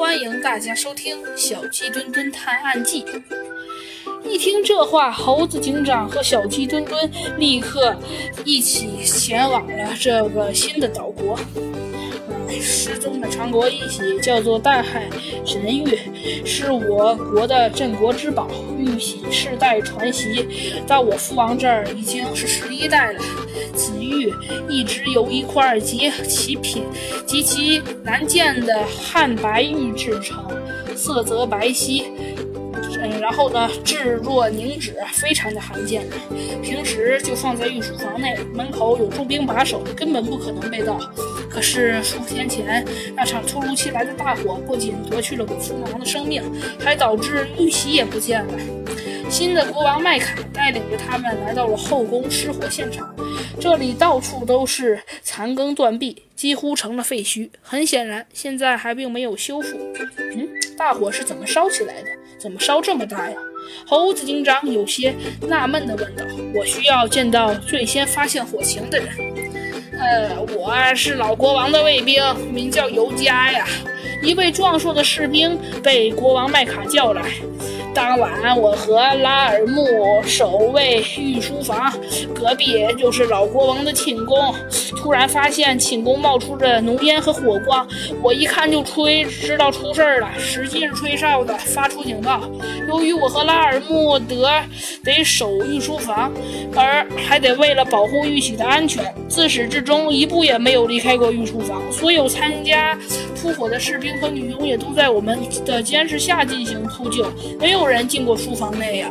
欢迎大家收听《小鸡墩墩探案记》。一听这话，猴子警长和小鸡墩墩立刻一起前往了这个新的岛国。失踪的长国玉玺叫做大海神玉，是我国的镇国之宝。玉玺世代传袭，到我父王这儿已经是十一代了。此玉一直由一块极其品、极其难见的汉白玉制成，色泽白皙。嗯，然后呢，质若凝脂，非常的罕见。平时就放在御书房内，门口有重兵把守，根本不可能被盗。可是数天前那场突如其来的大火，不仅夺去了我父王的生命，还导致玉玺也不见了。新的国王麦卡带领着他们来到了后宫失火现场，这里到处都是残羹断壁，几乎成了废墟。很显然，现在还并没有修复。嗯，大火是怎么烧起来的？怎么烧这么大呀？猴子警长有些纳闷地问道：“我需要见到最先发现火情的人。”呃，我是老国王的卫兵，名叫尤加呀。一位壮硕的士兵被国王麦卡叫来。当晚，我和拉尔木守卫御书房，隔壁就是老国王的寝宫。突然发现寝宫冒出着浓烟和火光，我一看就吹，知道出事儿了，使劲吹哨子，发出警告。由于我和拉尔木德得守御书房，而还得为了保护玉玺的安全，自始至终中一步也没有离开过御书房。所有参加扑火的士兵和女佣也都在我们的监视下进行扑救，没。有人进过书房内呀。